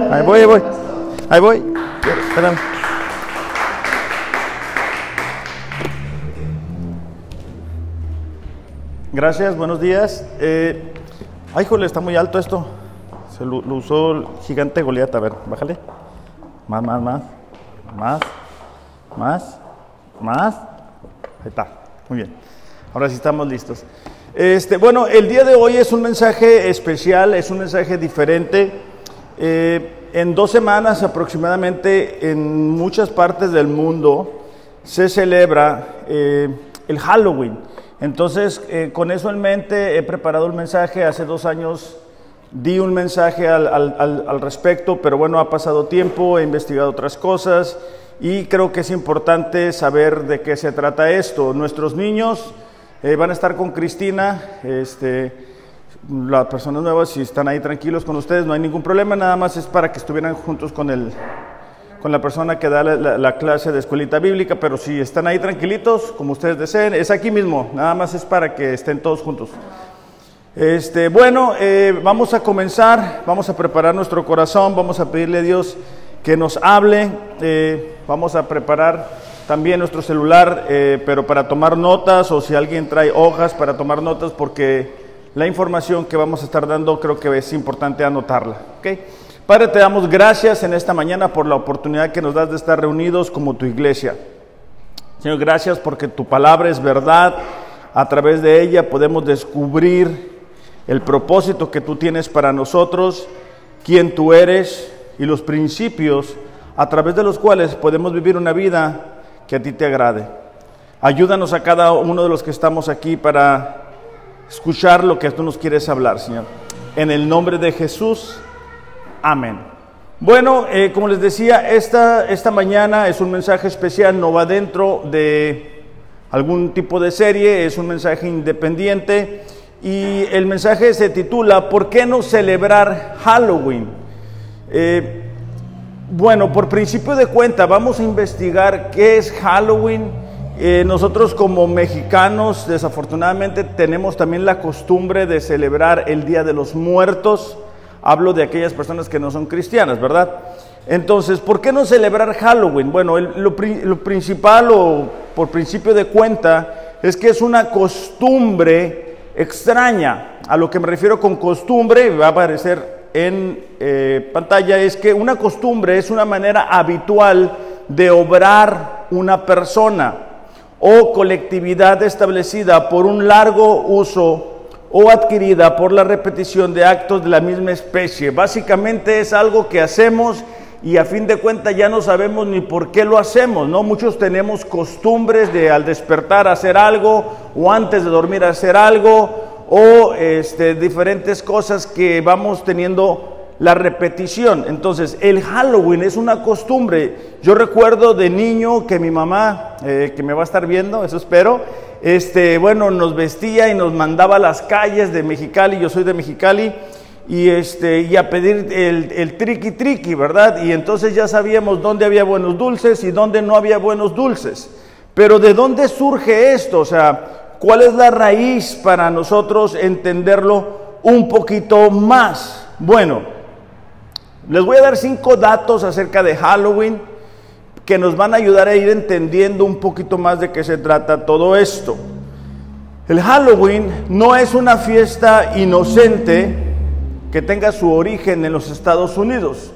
Ahí voy, ahí voy. Ahí voy. Espérame. Gracias, buenos días. Eh, ay, jole, está muy alto esto. Se lo, lo usó el gigante Goliat. A ver, bájale. Más, más, más. Más. Más. Más. Ahí está. Muy bien. Ahora sí estamos listos. Este, bueno, el día de hoy es un mensaje especial, es un mensaje diferente. Eh, en dos semanas aproximadamente en muchas partes del mundo se celebra eh, el Halloween. Entonces, eh, con eso en mente he preparado el mensaje. Hace dos años di un mensaje al, respecto, pero bueno, ha pasado tiempo, he investigado otras cosas y creo que es importante saber de qué se trata esto. Nuestros niños van a estar con Cristina, este, las personas nuevas, si están ahí tranquilos con ustedes, no hay ningún problema, nada más es para que estuvieran juntos con el, con la persona que da la, la- la clase de escuelita bíblica, pero si están ahí tranquilitos, como ustedes deseen, es aquí mismo, nada más es para que estén todos juntos. Este, bueno, eh, vamos a comenzar, vamos a preparar nuestro corazón, vamos a pedirle a Dios que nos hable, eh, vamos a preparar también nuestro celular, eh, pero para tomar notas o si alguien trae hojas para tomar notas, porque la información que vamos a estar dando creo que es importante anotarla. ¿ok? Padre, te damos gracias en esta mañana por la oportunidad que nos das de estar reunidos como tu iglesia. Señor, gracias porque tu palabra es verdad. A través de ella podemos descubrir el propósito que tú tienes para nosotros, quién tú eres y los principios a través de los cuales podemos vivir una vida que a ti te agrade. Ayúdanos a cada uno de los que estamos aquí para escuchar lo que tú nos quieres hablar, Señor. En el nombre de Jesús, amén. Bueno, eh, como les decía, esta, esta mañana es un mensaje especial, no va dentro de algún tipo de serie, es un mensaje independiente y el mensaje se titula ¿Por qué no celebrar Halloween? Eh, bueno, por principio de cuenta, vamos a investigar qué es Halloween. Eh, nosotros como mexicanos, desafortunadamente, tenemos también la costumbre de celebrar el Día de los Muertos. Hablo de aquellas personas que no son cristianas, ¿verdad? Entonces, ¿por qué no celebrar Halloween? Bueno, lo principal o por principio de cuenta es que es una costumbre extraña. A lo que me refiero con costumbre, va a aparecer en eh, pantalla, es que una costumbre es una manera habitual de obrar una persona o colectividad establecida por un largo uso o adquirida por la repetición de actos de la misma especie. Básicamente es algo que hacemos y a fin de cuentas ya no sabemos ni por qué lo hacemos, ¿no? Muchos tenemos costumbres de al despertar hacer algo o antes de dormir hacer algo o este, diferentes cosas que vamos teniendo la repetición. Entonces, el Halloween es una costumbre. Yo recuerdo de niño que mi mamá, eh, que me va a estar viendo, eso espero, este, bueno, nos vestía y nos mandaba a las calles de Mexicali, yo soy de Mexicali, y, este, a pedir el, el triqui triqui, ¿verdad? Y entonces ya sabíamos dónde había buenos dulces y dónde no había buenos dulces. Pero ¿de dónde surge esto? O sea, ¿cuál es la raíz para nosotros entenderlo un poquito más? Bueno, les voy a dar cinco datos acerca de Halloween que nos van a ayudar a ir entendiendo un poquito más de qué se trata todo esto. El Halloween no es una fiesta inocente que tenga su origen en los Estados Unidos.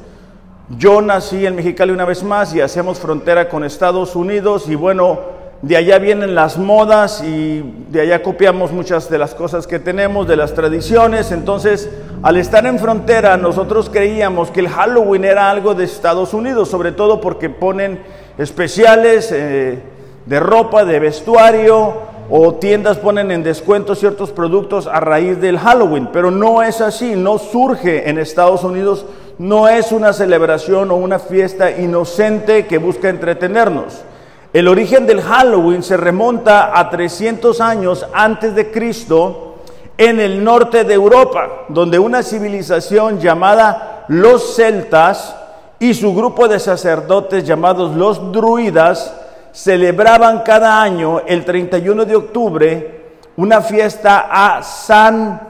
Yo nací en Mexicali una vez más y hacemos frontera con Estados Unidos y bueno, de allá vienen las modas y de allá copiamos muchas de las cosas que tenemos, de las tradiciones. Entonces, al estar en frontera, nosotros creíamos que el Halloween era algo de Estados Unidos, sobre todo porque ponen especiales eh, de ropa, de vestuario, o tiendas ponen en descuento ciertos productos a raíz del Halloween, pero no es así, no surge en Estados Unidos, no es una celebración o una fiesta inocente que busca entretenernos. El origen del Halloween se remonta a 300 años antes de Cristo en el norte de Europa, donde una civilización llamada los celtas y su grupo de sacerdotes llamados los druidas celebraban cada año el 31 de octubre una fiesta a San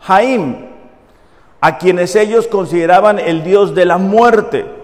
Jaim. a quienes ellos consideraban el dios de la muerte.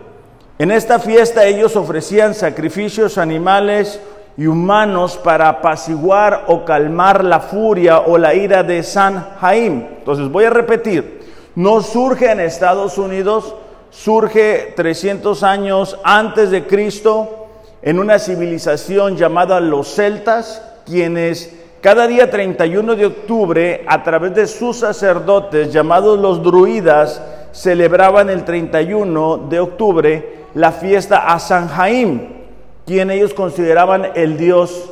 En esta fiesta ellos ofrecían sacrificios animales y humanos para apaciguar o calmar la furia o la ira de San Jaim. Entonces voy a repetir, no surge en Estados Unidos, surge 300 años antes de Cristo en una civilización llamada los celtas, quienes cada día 31 de octubre, a través de sus sacerdotes llamados los druidas, celebraban el 31 de octubre la fiesta a San Jaim, quien ellos consideraban el dios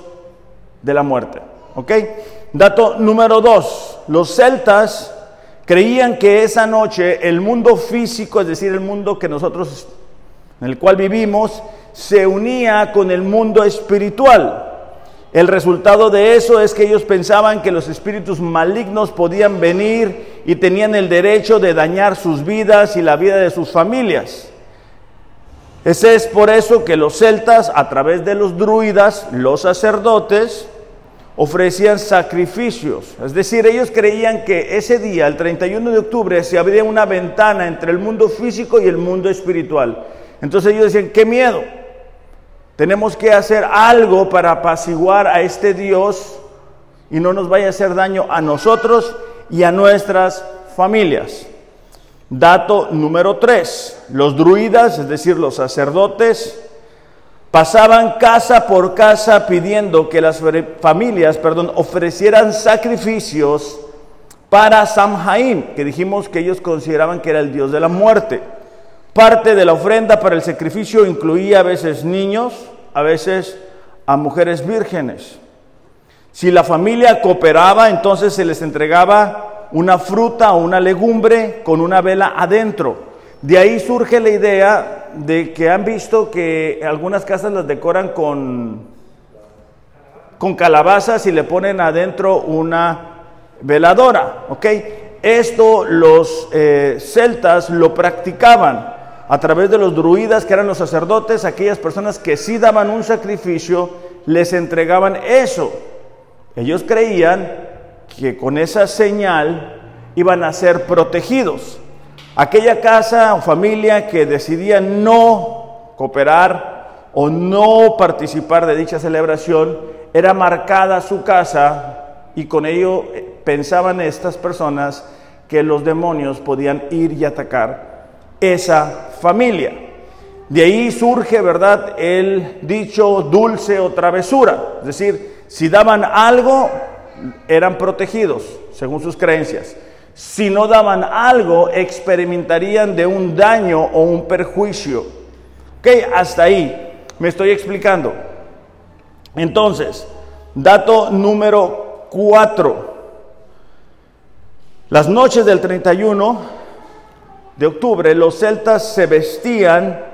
de la muerte. ¿Ok? Dato número dos, los celtas creían que esa noche el mundo físico, es decir, el mundo que nosotros, en el cual vivimos, se unía con el mundo espiritual. El resultado de eso es que ellos pensaban que los espíritus malignos podían venir y tenían el derecho de dañar sus vidas y la vida de sus familias. Ese es por eso que los celtas, a través de los druidas, los sacerdotes, ofrecían sacrificios. Es decir, ellos creían que ese día, el 31 de octubre, se abría una ventana entre el mundo físico y el mundo espiritual. Entonces ellos decían, qué miedo. Tenemos que hacer algo para apaciguar a este Dios y no nos vaya a hacer daño a nosotros y a nuestras familias. Dato número tres, los druidas, es decir, los sacerdotes, pasaban casa por casa pidiendo que las familias, perdón, ofrecieran sacrificios para Samhain, que dijimos que ellos consideraban que era el dios de la muerte. Parte de la ofrenda para el sacrificio incluía a veces niños, a veces a mujeres vírgenes. Si la familia cooperaba, entonces se les entregaba una fruta o una legumbre con una vela adentro. De ahí surge la idea de que han visto que algunas casas las decoran con, con calabazas y le ponen adentro una veladora. Esto los eh, celtas lo practicaban a través de los druidas, que eran los sacerdotes, aquellas personas que sí daban un sacrificio, les entregaban eso. Ellos creían que con esa señal iban a ser protegidos. Aquella casa o familia que decidía no cooperar o no participar de dicha celebración, era marcada su casa y con ello eh, pensaban estas personas que los demonios podían ir y atacar esa familia. De ahí surge, ¿verdad?, el dicho dulce o travesura. Es decir, si daban algo, eran protegidos, según sus creencias. Si no daban algo, experimentarían de un daño o un perjuicio. Ok, hasta ahí me estoy explicando. Entonces, dato número 4. Las noches del 31 de octubre, los celtas se vestían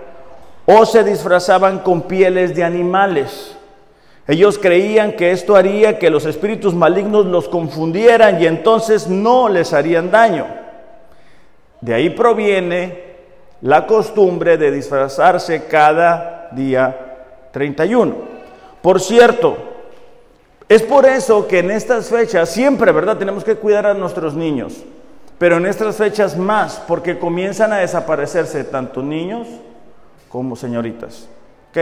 o se disfrazaban con pieles de animales. Ellos creían que esto haría que los espíritus malignos los confundieran y entonces no les harían daño. De ahí proviene la costumbre de disfrazarse cada día 31. Por cierto, es por eso que en estas fechas siempre, ¿verdad? Tenemos que cuidar a nuestros niños, pero en estas fechas más, porque comienzan a desaparecerse tanto niños como señoritas. ¿Ok?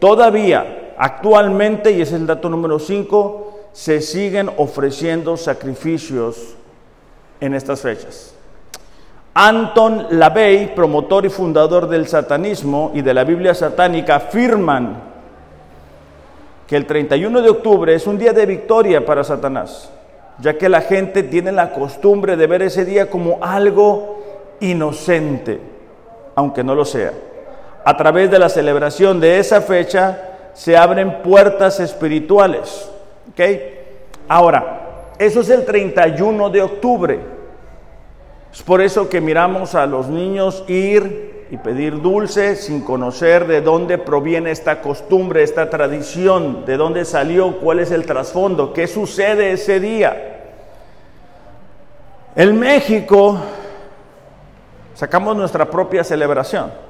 Todavía, actualmente, y ese es el dato número 5, se siguen ofreciendo sacrificios en estas fechas. Anton LaVey, promotor y fundador del satanismo y de la Biblia satánica, afirman que el 31 de octubre es un día de victoria para Satanás, ya que la gente tiene la costumbre de ver ese día como algo inocente, aunque no lo sea a través de la celebración de esa fecha se abren puertas espirituales. ¿Ok? Ahora, eso es el 31 de octubre. Es por eso que miramos a los niños ir y pedir dulce sin conocer de dónde proviene esta costumbre, esta tradición, de dónde salió, cuál es el trasfondo, qué sucede ese día. En México sacamos nuestra propia celebración.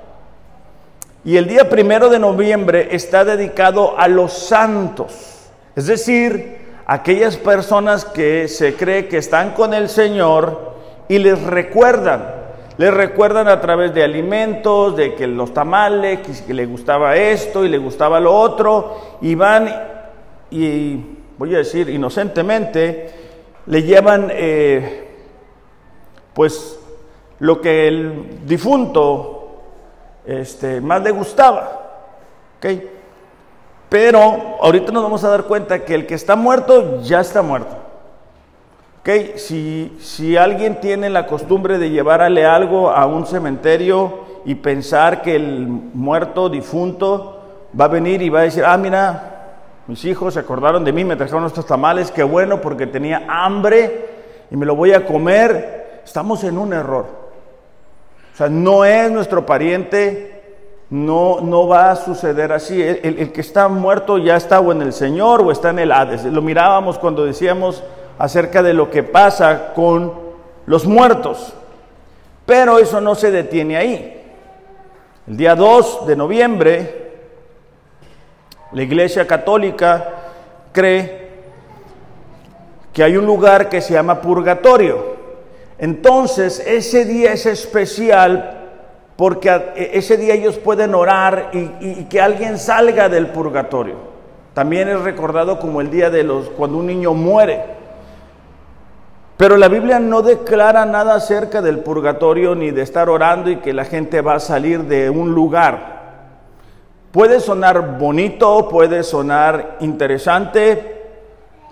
Y el día primero de noviembre está dedicado a los santos, es decir, aquellas personas que se cree que están con el Señor y les recuerdan. Les recuerdan a través de alimentos, de que los tamales, que, le gustaba esto y le gustaba lo otro, y van y, voy a decir inocentemente, le llevan eh, pues lo que el difunto este, más le gustaba. Pero ahorita nos vamos a dar cuenta que el que está muerto ya está muerto. ¿Okay? Si, si alguien tiene la costumbre de llevarle algo a un cementerio y pensar que el muerto, difunto, va a venir y va a decir, ah, mira, mis hijos se acordaron de mí, me trajeron estos tamales, qué bueno porque tenía hambre y me lo voy a comer, estamos en un error. O sea, no es nuestro pariente, no, no va a suceder así. El, que está muerto ya está o en el Señor o está en el Hades. Lo mirábamos cuando decíamos acerca de lo que pasa con los muertos. Pero eso no se detiene ahí. El día 2 de noviembre, la Iglesia Católica cree que hay un lugar que se llama purgatorio. Entonces, ese día es especial porque e, ese día ellos pueden orar y, que alguien salga del purgatorio. También es recordado como el día de los cuando un niño muere. Pero la Biblia no declara nada acerca del purgatorio ni de estar orando y que la gente va a salir de un lugar. Puede sonar bonito, puede sonar interesante,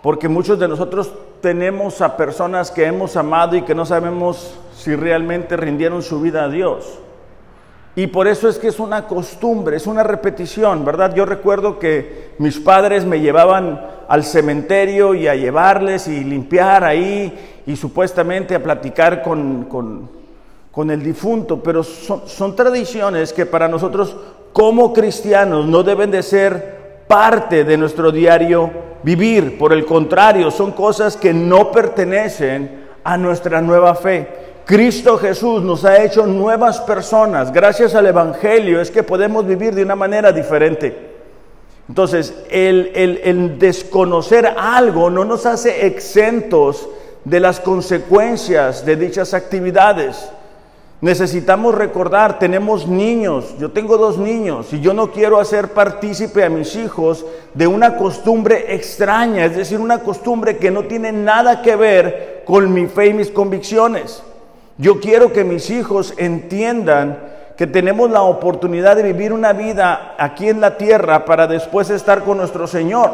porque muchos de nosotros tenemos a personas que hemos amado y que no sabemos si realmente rindieron su vida a Dios. Y por eso es que es una costumbre, es una repetición, ¿verdad? Yo recuerdo que mis padres me llevaban al cementerio y a llevarles y limpiar ahí y supuestamente a platicar con, con, el difunto, pero son, son tradiciones que para nosotros como cristianos no deben de ser parte de nuestro diario vivir, por el contrario, son cosas que no pertenecen a nuestra nueva fe. Cristo Jesús nos ha hecho nuevas personas. Gracias al Evangelio es que podemos vivir de una manera diferente. Entonces, el, el, desconocer algo no nos hace exentos de las consecuencias de dichas actividades. Necesitamos recordar, tenemos niños, yo tengo dos niños y yo no quiero hacer partícipe a mis hijos de una costumbre extraña, es decir, una costumbre que no tiene nada que ver con mi fe y mis convicciones. Yo quiero que mis hijos entiendan que tenemos la oportunidad de vivir una vida aquí en la tierra para después estar con nuestro Señor.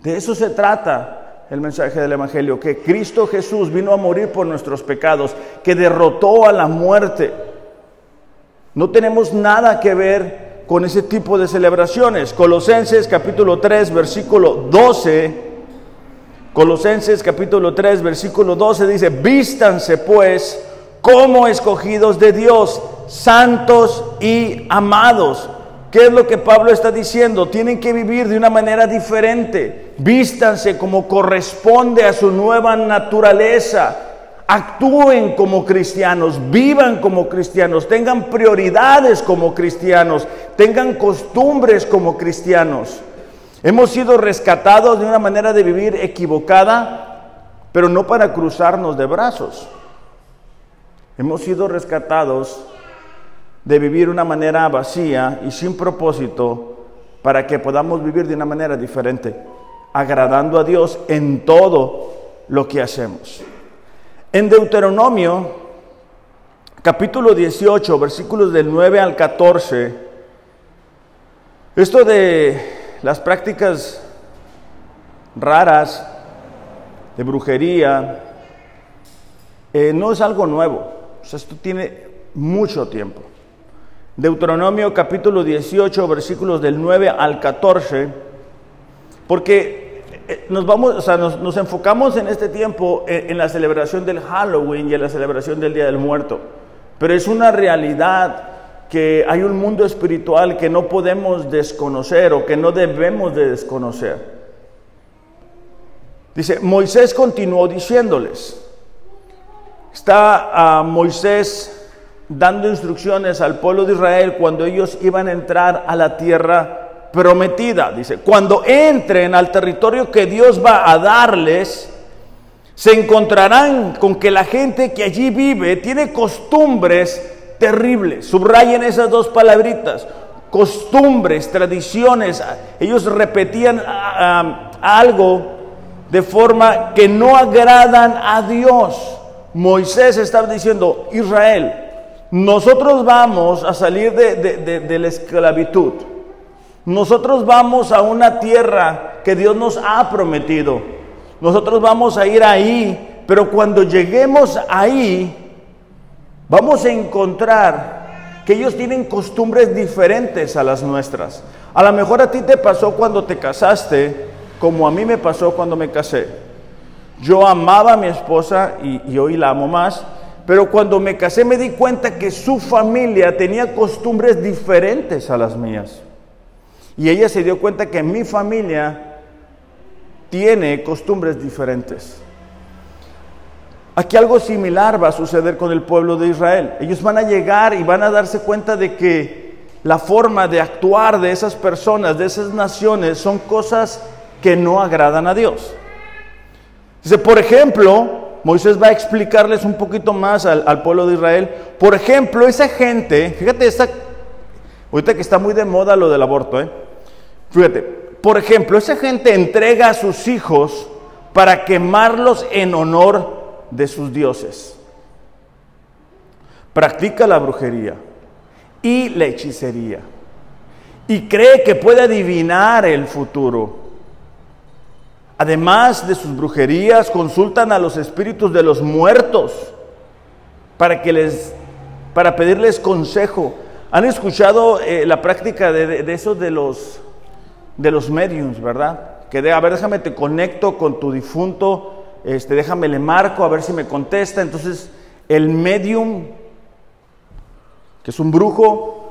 De eso se trata el mensaje del Evangelio, que Cristo Jesús vino a morir por nuestros pecados, que derrotó a la muerte. No tenemos nada que ver con ese tipo de celebraciones. Colosenses capítulo 3, versículo 12 Colosenses capítulo 3, versículo 12 dice, vístanse pues como escogidos de Dios, santos y amados. ¿Qué es lo que Pablo está diciendo? Tienen que vivir de una manera diferente. Vístanse como corresponde a su nueva naturaleza. Actúen como cristianos, vivan como cristianos, tengan prioridades como cristianos, tengan costumbres como cristianos. Hemos sido rescatados de una manera de vivir equivocada, pero no para cruzarnos de brazos. Hemos sido rescatados de vivir una manera vacía y sin propósito para que podamos vivir de una manera diferente, agradando a Dios en todo lo que hacemos. En Deuteronomio, capítulo 18, versículos del 9 al 14, esto de las prácticas raras de brujería eh, no es algo nuevo. Esto tiene mucho tiempo. Deuteronomio capítulo 18, versículos del 9 al 14, porque eh, nos, vamos, o sea, nos, enfocamos en este tiempo en, en la celebración del Halloween y en la celebración del Día del Muerto, pero es una realidad que hay un mundo espiritual que no podemos desconocer o que no debemos de desconocer. Dice, Moisés continuó diciéndoles, está a Moisés dando instrucciones al pueblo de Israel cuando ellos iban a entrar a la tierra prometida. Dice, cuando entren al territorio que Dios va a darles, Se encontrarán con que la gente que allí vive tiene costumbres terribles. Subrayen esas dos palabritas. Costumbres, tradiciones. Ellos repetían ah, ah, algo de forma que no agradan a Dios. Moisés estaba diciendo, Israel, nosotros vamos a salir de, la esclavitud. Nosotros vamos a una tierra que Dios nos ha prometido. Nosotros vamos a ir ahí, pero cuando lleguemos ahí, vamos a encontrar que ellos tienen costumbres diferentes a las nuestras. A lo mejor a ti te pasó cuando te casaste, como a mí me pasó cuando me casé. Yo amaba a mi esposa y hoy la amo más, pero cuando me casé me di cuenta que su familia tenía costumbres diferentes a las mías. Y ella se dio cuenta que mi familia tiene costumbres diferentes. Aquí algo similar va a suceder con el pueblo de Israel. Ellos van a llegar y van a darse cuenta de que la forma de actuar de esas personas, de esas naciones, son cosas que no agradan a Dios. Dice, por ejemplo, Moisés va a explicarles un poquito más al, pueblo de Israel. Por ejemplo, esa gente, fíjate, esta, ahorita que está muy de moda lo del aborto, ¿eh? fíjate, por ejemplo, esa gente entrega a sus hijos para quemarlos en honor de sus dioses. Practica la brujería y la hechicería y cree que puede adivinar el futuro. Además de sus brujerías, consultan a los espíritus de los muertos para, que les, para pedirles consejo. ¿Han escuchado eh, la práctica de, eso de los, de los mediums, verdad? Que de, a ver, déjame te conecto con tu difunto, este, déjame le marco a ver si me contesta. Entonces, el medium, que es un brujo,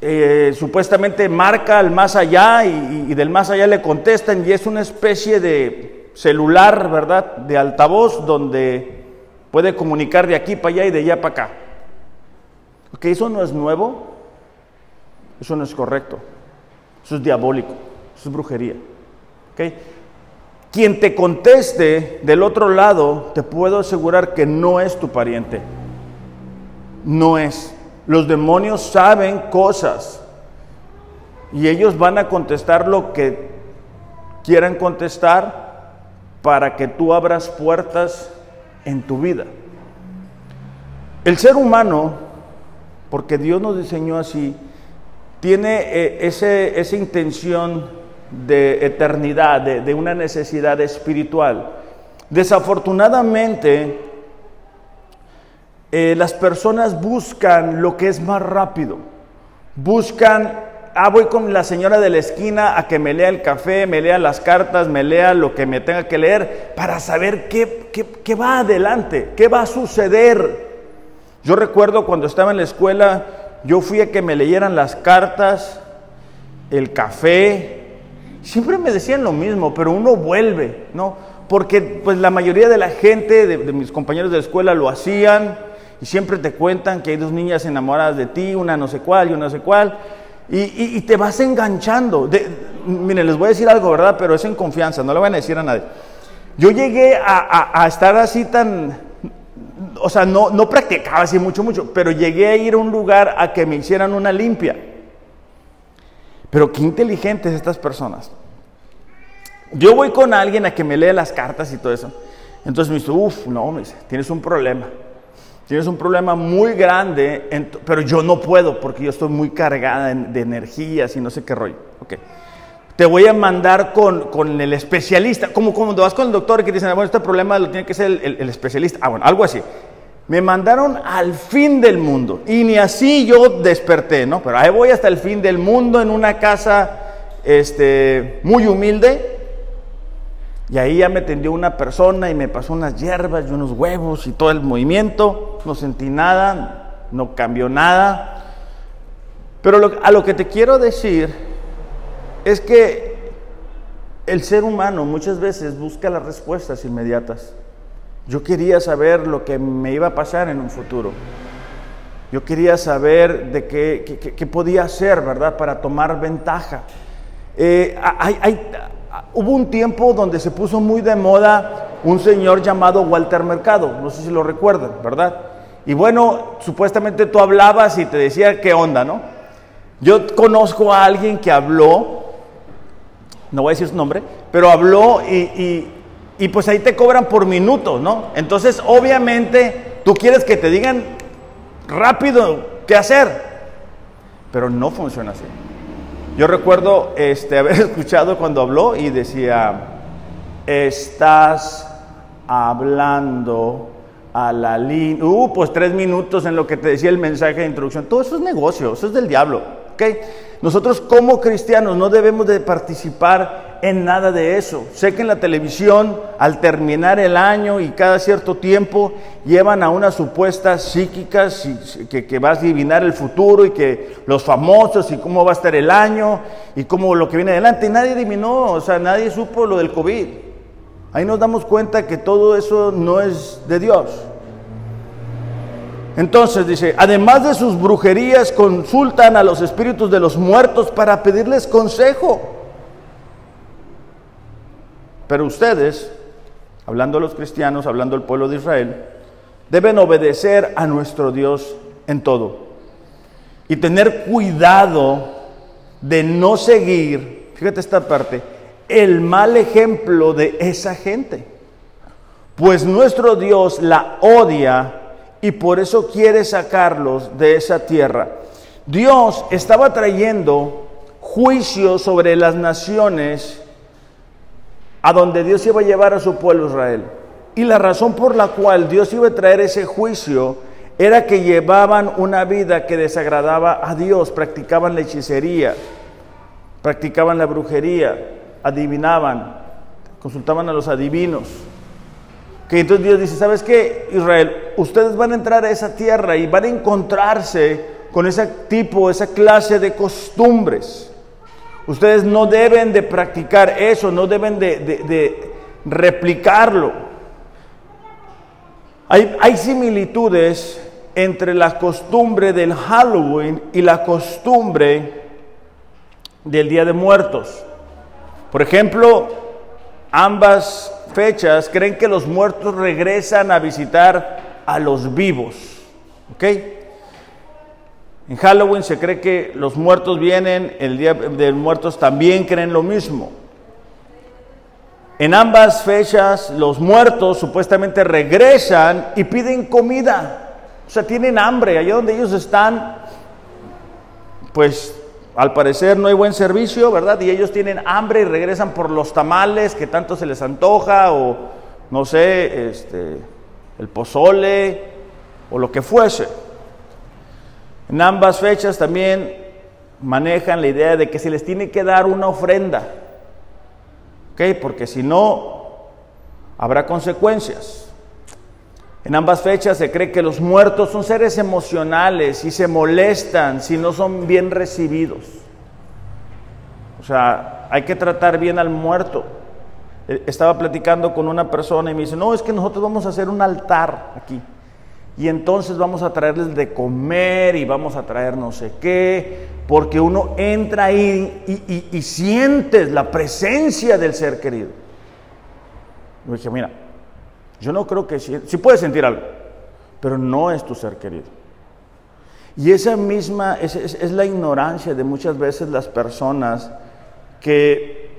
eh, supuestamente marca al más allá y, del más allá le contestan y es una especie de celular, ¿verdad? De altavoz donde puede comunicar de aquí para allá y de allá para acá. Ok, eso no es nuevo, eso no es correcto, eso es diabólico, eso es brujería. Ok, quien te conteste del otro lado, te puedo asegurar que no es tu pariente, no es. Los demonios saben cosas y ellos van a contestar lo que quieran contestar para que tú abras puertas en tu vida. El ser humano, porque Dios nos diseñó así, tiene eh, ese, esa intención de eternidad, de, de una necesidad espiritual. Desafortunadamente, eh, las personas buscan lo que es más rápido. Buscan, ah, voy con la señora de la esquina a que me lea el café, me lea las cartas, me lea lo que me tenga que leer para saber qué, qué va adelante, qué va a suceder. Yo recuerdo cuando estaba en la escuela, yo fui a que me leyeran las cartas, el café. Siempre me decían lo mismo, pero uno vuelve, ¿no? Porque pues la mayoría de la gente, de mis compañeros de la escuela lo hacían y siempre te cuentan que hay dos niñas enamoradas de ti, una no sé cuál y una no sé cuál, y, te vas enganchando. miren, les voy a decir algo, ¿verdad? Pero es en confianza, no le van a decir a nadie. Yo llegué a, estar así tan, o sea, no, practicaba así mucho, mucho, pero llegué a ir a un lugar a que me hicieran una limpia. Pero qué inteligentes estas personas. Yo voy con alguien a que me lea las cartas y todo eso. Entonces me dice, uff, no, me tienes un problema. Tienes un problema muy grande, pero yo no puedo porque yo estoy muy cargada de energías y no sé qué rollo. Okay. Te voy a mandar con, con, el especialista, como cuando vas con el doctor que dicen, bueno, este problema lo tiene que ser el, el, especialista. Ah, bueno, algo así. Me mandaron al fin del mundo y ni así yo desperté, ¿no? Pero ahí voy hasta el fin del mundo en una casa este, muy humilde y ahí ya me tendió una persona y me pasó unas hierbas y unos huevos y todo el movimiento. No sentí nada, no cambió nada. Pero a lo que te quiero decir es que el ser humano muchas veces busca las respuestas inmediatas. Yo quería saber lo que me iba a pasar en un futuro. Yo quería saber de qué, qué, podía hacer, ¿verdad? Para tomar ventaja. Eh, hay, hay hubo un tiempo donde se puso muy de moda un señor llamado Walter Mercado, no sé si lo recuerdan, ¿verdad? Y bueno, supuestamente tú hablabas y te decía qué onda, ¿no? Yo conozco a alguien que habló, no voy a decir su nombre, pero habló y, pues ahí te cobran por minutos, ¿no? Entonces, obviamente, tú quieres que te digan rápido qué hacer, pero no funciona así. Yo recuerdo este, haber escuchado cuando habló y decía, estás hablando a la línea, uh, pues tres minutos en lo que te decía el mensaje de introducción. Todo eso es negocio, eso es del diablo, ¿ok? Nosotros como cristianos no debemos de participar en nada de eso. Sé que en la televisión, al terminar el año y cada cierto tiempo, llevan a unas supuestas psíquicas que, que va a adivinar el futuro y que los famosos y cómo va a estar el año y cómo lo que viene adelante. Y nadie adivinó, o sea, nadie supo lo del COVID. Ahí nos damos cuenta que todo eso no es de Dios. Entonces dice, además de sus brujerías, consultan a los espíritus de los muertos para pedirles consejo. Pero ustedes, hablando a los cristianos, hablando al pueblo de Israel, deben obedecer a nuestro Dios en todo. Y tener cuidado de no seguir, fíjate esta parte, el mal ejemplo de esa gente. Pues nuestro Dios la odia y por eso quiere sacarlos de esa tierra. Dios estaba trayendo juicio sobre las naciones a donde Dios iba a llevar a su pueblo Israel. Y la razón por la cual Dios iba a traer ese juicio era que llevaban una vida que desagradaba a Dios, practicaban la hechicería, practicaban la brujería, adivinaban, consultaban a los adivinos. Que entonces Dios dice, ¿sabes qué, Israel? Ustedes van a entrar a esa tierra y van a encontrarse con ese tipo, esa clase de costumbres. Ustedes no deben de practicar eso, no deben de, replicarlo. Hay, hay similitudes entre la costumbre del Halloween y la costumbre del Día de Muertos. Por ejemplo, ambas fechas creen que los muertos regresan a visitar a los vivos. ¿Ok? En Halloween se cree que los muertos vienen, el Día de Muertos también creen lo mismo. En ambas fechas los muertos supuestamente regresan y piden comida. O sea, tienen hambre. Allá donde ellos están, pues al parecer no hay buen servicio, ¿verdad? Y ellos tienen hambre y regresan por los tamales que tanto se les antoja o no sé, este, el pozole o lo que fuese. En ambas fechas también manejan la idea de que se les tiene que dar una ofrenda, ¿ok? Porque si no, habrá consecuencias. En ambas fechas se cree que los muertos son seres emocionales y se molestan si no son bien recibidos. O sea, hay que tratar bien al muerto. E, estaba platicando con una persona y me dice, no, es que nosotros vamos a hacer un altar aquí. Y entonces vamos a traerles de comer y vamos a traer no sé qué, porque uno entra ahí y, y sientes la presencia del ser querido. Y dije, mira, yo no creo que sí, sí puedes sentir algo, pero no es tu ser querido. Y esa misma es, la ignorancia de muchas veces las personas que,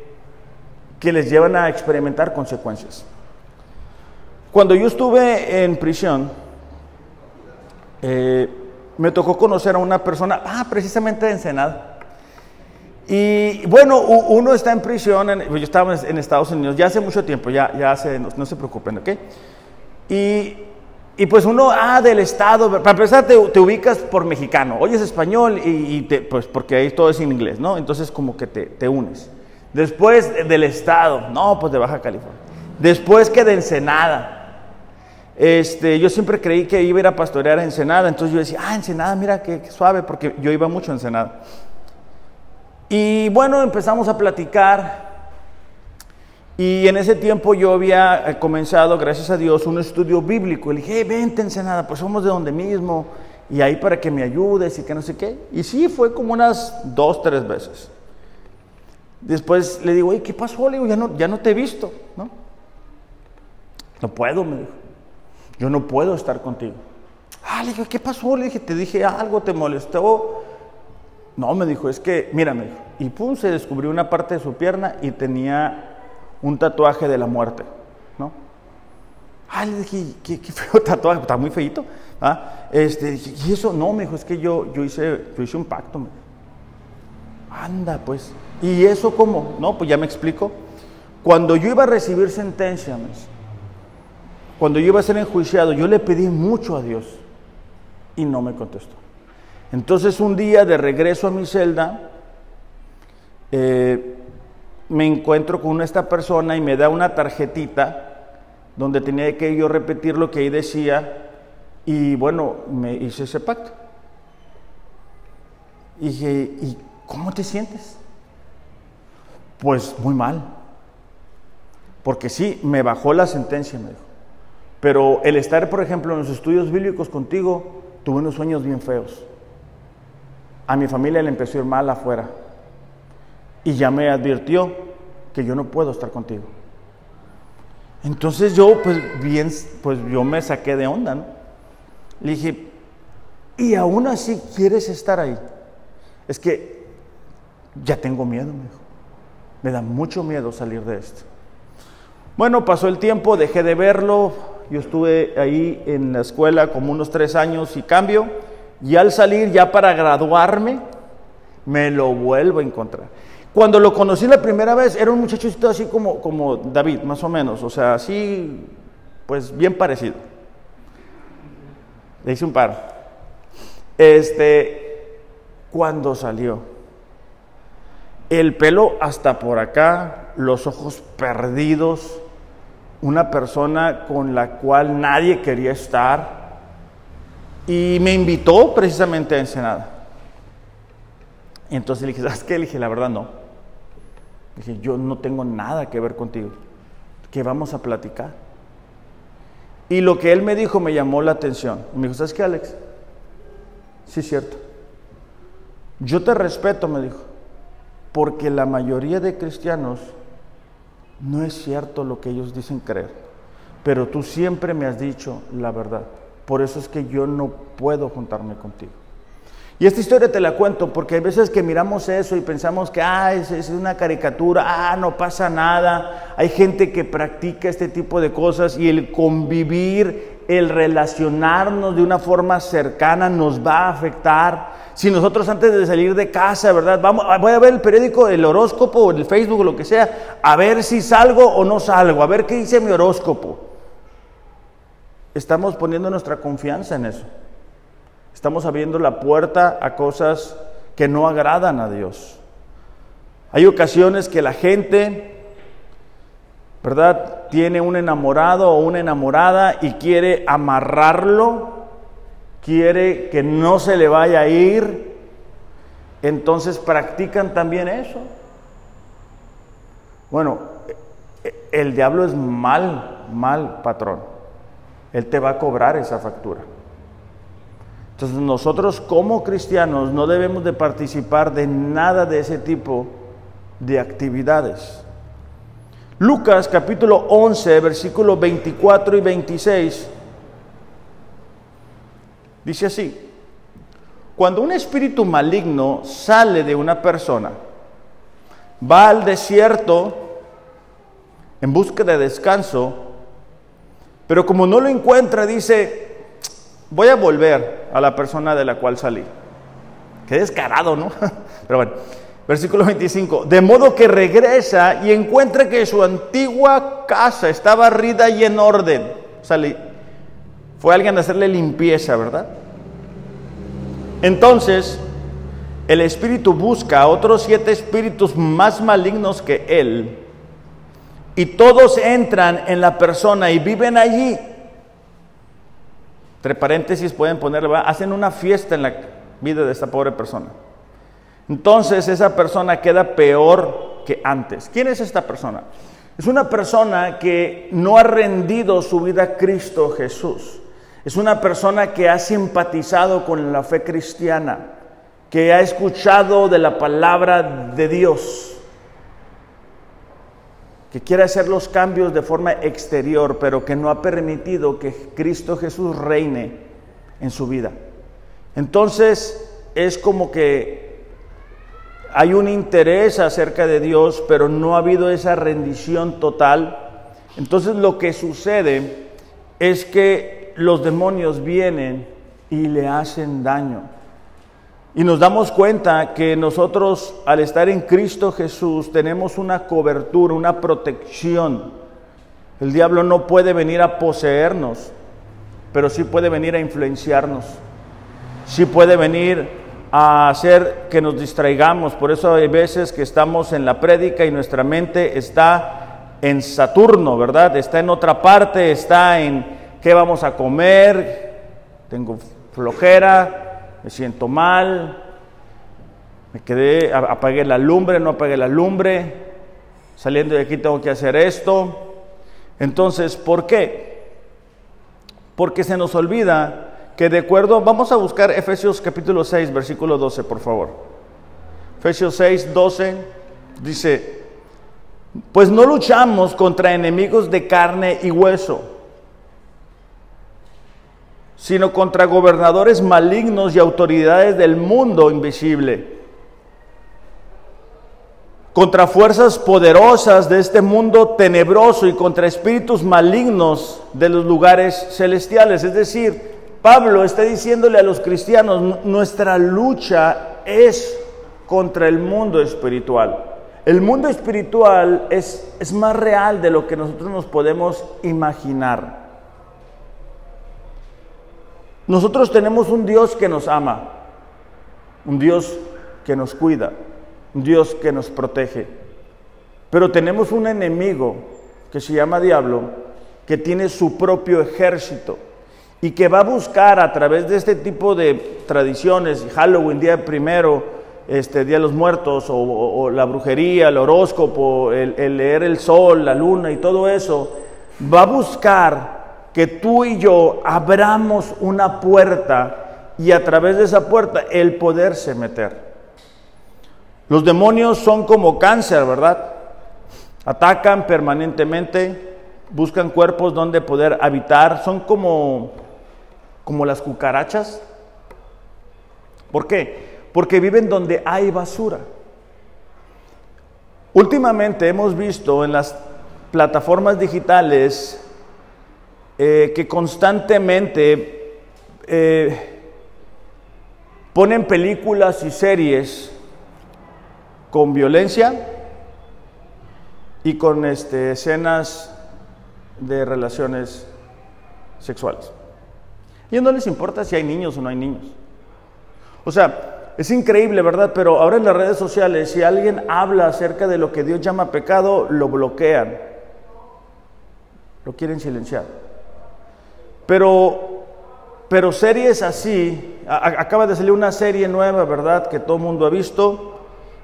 que les llevan a experimentar consecuencias. Cuando yo estuve en prisión, eh, me tocó conocer a una persona, ah, precisamente de Ensenada. Y bueno, uno está en prisión, yo estaba en Estados Unidos ya hace mucho tiempo, ya, ya hace, no, se preocupen, ¿ok? Y, y, pues uno, ah, del Estado, para empezar te, te ubicas por mexicano, oyes español y, te, pues porque ahí todo es en inglés, ¿no? Entonces como que te, te unes. Después del Estado, no, pues de Baja California. Después que de Ensenada. Este, yo siempre creí que iba a ir a pastorear a Ensenada, entonces yo decía, ah, Ensenada, mira qué, suave, porque yo iba mucho a Ensenada. Y bueno, empezamos a platicar. Y en ese tiempo yo había eh, comenzado, gracias a Dios, un estudio bíblico. Le dije, hey, vente, Ensenada, pues somos de donde mismo. Y ahí para que me ayudes y que no sé qué. Y sí, fue como unas dos, tres veces. Después le digo, oye, ¿qué pasó? Le digo, ya no, ya no te he visto, ¿no? No puedo, me dijo. Yo no puedo estar contigo. Ah, le dije, ¿qué pasó? Le dije, te dije algo, te molestó. No, me dijo, es que, mira, me dijo. Y pum, se descubrió una parte de su pierna y tenía un tatuaje de la muerte, ¿no? Ah, le dije, qué, feo tatuaje, está muy feito. ¿ah? Este, y eso, no, me dijo, es que yo, yo, hice, yo hice un pacto. Anda, pues. ¿Y eso cómo? No, pues ya me explico. Cuando yo iba a recibir sentencia, cuando yo iba a ser enjuiciado, yo le pedí mucho a Dios y no me contestó. Entonces un día de regreso a mi celda, eh, me encuentro con esta persona y me da una tarjetita donde tenía que yo repetir lo que ahí decía y bueno, me hice ese pacto. Dije, ¿y cómo te sientes? Pues muy mal. Porque sí, me bajó la sentencia, me dijo. Pero el estar, por ejemplo, en los estudios bíblicos contigo, tuve unos sueños bien feos. A mi familia le empezó a ir mal afuera. Y ya me advirtió que yo no puedo estar contigo. Entonces yo, pues bien, pues yo me saqué de onda, ¿no? Le dije, y aún así quieres estar ahí. Es que ya tengo miedo, me dijo. Me da mucho miedo salir de esto. Bueno, pasó el tiempo, dejé de verlo. Yo estuve ahí en la escuela como unos tres años y cambio. Y al salir, ya para graduarme, me lo vuelvo a encontrar. Cuando lo conocí la primera vez, era un muchachito así como, como David, más o menos. O sea, así, pues bien parecido. Le hice un par. Este, cuando salió, el pelo hasta por acá, los ojos perdidos, una persona con la cual nadie quería estar, y me invitó precisamente a Ensenada. Entonces le dije, ¿sabes qué? Le dije, la verdad no. Le dije, yo no tengo nada que ver contigo, que vamos a platicar. Y lo que él me dijo me llamó la atención. Me dijo, ¿sabes qué, Alex? Sí, es cierto. Yo te respeto, me dijo, porque la mayoría de cristianos no es cierto lo que ellos dicen creer, pero tú siempre me has dicho la verdad. Por eso es que yo no puedo juntarme contigo. Y esta historia te la cuento porque hay veces que miramos eso y pensamos que ah, es, es, una caricatura, ah, no pasa nada. Hay gente que practica este tipo de cosas y el convivir, el relacionarnos de una forma cercana nos va a afectar. Si nosotros antes de salir de casa, ¿verdad? Vamos, voy a ver el periódico, el horóscopo, el Facebook, lo que sea, a ver si salgo o no salgo, a ver qué dice mi horóscopo. Estamos poniendo nuestra confianza en eso. Estamos abriendo la puerta a cosas que no agradan a Dios. Hay ocasiones que la gente, ¿verdad? Tiene un enamorado o una enamorada y quiere amarrarlo, quiere que no se le vaya a ir, entonces practican también eso. Bueno, el diablo es mal, mal patrón. Él te va a cobrar esa factura. Entonces nosotros como cristianos no debemos de participar de nada de ese tipo de actividades. Lucas capítulo 11, versículos 24 y 26 dice así, cuando un espíritu maligno sale de una persona, va al desierto en busca de descanso, pero como no lo encuentra, dice, voy a volver a la persona de la cual salí. Qué descarado, ¿no? Pero bueno, versículo 25. De modo que regresa y encuentra que su antigua casa está barrida y en orden. Fue alguien a hacerle limpieza, ¿verdad? Entonces, el espíritu busca a otros siete espíritus más malignos que él. Y todos entran en la persona y viven allí entre paréntesis pueden ponerle, hacen una fiesta en la vida de esta pobre persona. Entonces esa persona queda peor que antes. ¿Quién es esta persona? Es una persona que no ha rendido su vida a Cristo Jesús. Es una persona que ha simpatizado con la fe cristiana, que ha escuchado de la palabra de Dios, que quiere hacer los cambios de forma exterior, pero que no ha permitido que Cristo Jesús reine en su vida. Entonces es como que hay un interés acerca de Dios, pero no ha habido esa rendición total. Entonces lo que sucede es que los demonios vienen y le hacen daño. Y nos damos cuenta que nosotros al estar en Cristo Jesús tenemos una cobertura, una protección. El diablo no puede venir a poseernos, pero sí puede venir a influenciarnos. Sí puede venir a hacer que nos distraigamos. Por eso hay veces que estamos en la prédica y nuestra mente está en Saturno, ¿verdad? Está en otra parte, está en qué vamos a comer, tengo flojera, me siento mal, me quedé, apagué la lumbre, no apagué la lumbre, saliendo de aquí tengo que hacer esto. Entonces, ¿por qué? Porque se nos olvida que de acuerdo, vamos a buscar Efesios capítulo 6, versículo 12, por favor. Efesios 6, 12 dice, pues no luchamos contra enemigos de carne y hueso sino contra gobernadores malignos y autoridades del mundo invisible, contra fuerzas poderosas de este mundo tenebroso y contra espíritus malignos de los lugares celestiales. Es decir, Pablo está diciéndole a los cristianos, nuestra lucha es contra el mundo espiritual. El mundo espiritual es, es más real de lo que nosotros nos podemos imaginar. Nosotros tenemos un Dios que nos ama, un Dios que nos cuida, un Dios que nos protege. Pero tenemos un enemigo que se llama diablo, que tiene su propio ejército y que va a buscar a través de este tipo de tradiciones, Halloween, día primero, este, Día de los Muertos, o, la brujería, el horóscopo, el leer el sol, la luna y todo eso, va a buscar que tú y yo abramos una puerta y a través de esa puerta el poderse meter. Los demonios son como cáncer, ¿verdad? Atacan permanentemente, buscan cuerpos donde poder habitar, son como, como las cucarachas. ¿Por qué? Porque viven donde hay basura. Últimamente hemos visto en las plataformas digitales eh, que constantemente eh, ponen películas y series con violencia y con este, escenas de relaciones sexuales. Y no les importa si hay niños o no hay niños. O sea, es increíble, ¿verdad? Pero ahora en las redes sociales, si alguien habla acerca de lo que Dios llama pecado, lo bloquean. Lo quieren silenciar. Pero, pero series así, acaba de salir una serie nueva, ¿verdad? Que todo el mundo ha visto,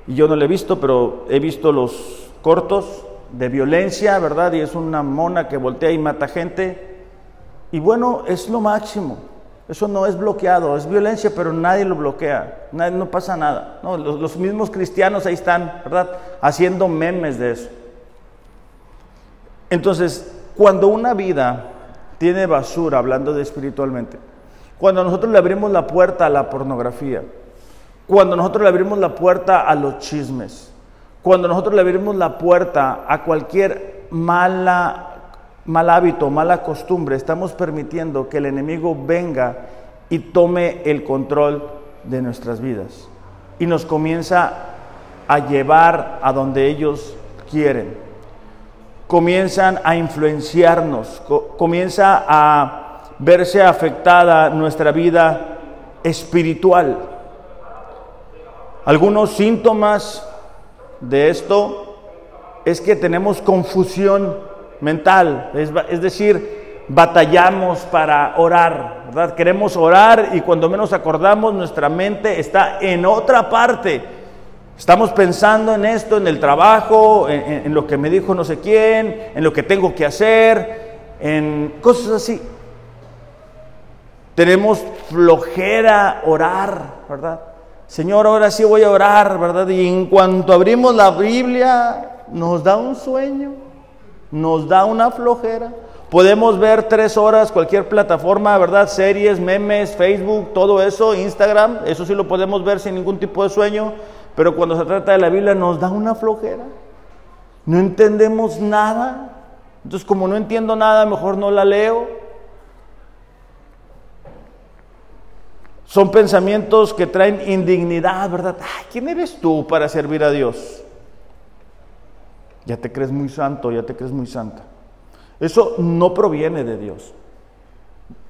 y yo no la he visto, pero he visto los cortos de violencia, ¿verdad? Y es una mona que voltea y mata gente. Y bueno, es lo máximo. Eso no es bloqueado, es violencia, pero nadie lo bloquea, no pasa nada. Los, los, mismos cristianos ahí están, ¿verdad? Haciendo memes de eso. Entonces, cuando una vida tiene basura, hablando de espiritualmente. Cuando nosotros le abrimos la puerta a la pornografía, cuando nosotros le abrimos la puerta a los chismes, cuando nosotros le abrimos la puerta a cualquier mala, mal hábito, mala costumbre, estamos permitiendo que el enemigo venga y tome el control de nuestras vidas y nos comienza a llevar a donde ellos quieren comienzan a influenciarnos, comienza a verse afectada nuestra vida espiritual. Algunos síntomas de esto es que tenemos confusión mental, es, decir, batallamos para orar, ¿verdad? Queremos orar y cuando menos acordamos nuestra mente está en otra parte Estamos pensando en esto, en el trabajo, en, lo que me dijo no sé quién, en lo que tengo que hacer, en cosas así. Tenemos flojera orar, ¿verdad? Señor, ahora sí voy a orar, ¿verdad? Y en cuanto abrimos la Biblia, nos da un sueño. Nos da una flojera. Podemos ver tres horas cualquier plataforma, ¿verdad? Series, memes, Facebook, todo eso, Instagram, eso sí lo podemos ver sin ningún tipo de sueño, pero cuando se trata de la Biblia nos da una flojera. No entendemos nada. Entonces, como no entiendo nada, mejor no la leo. Son pensamientos que traen indignidad, ¿verdad? ¿Quién eres tú para servir a Dios? Ya te crees muy santo, ya te crees muy santa. Eso no proviene de Dios.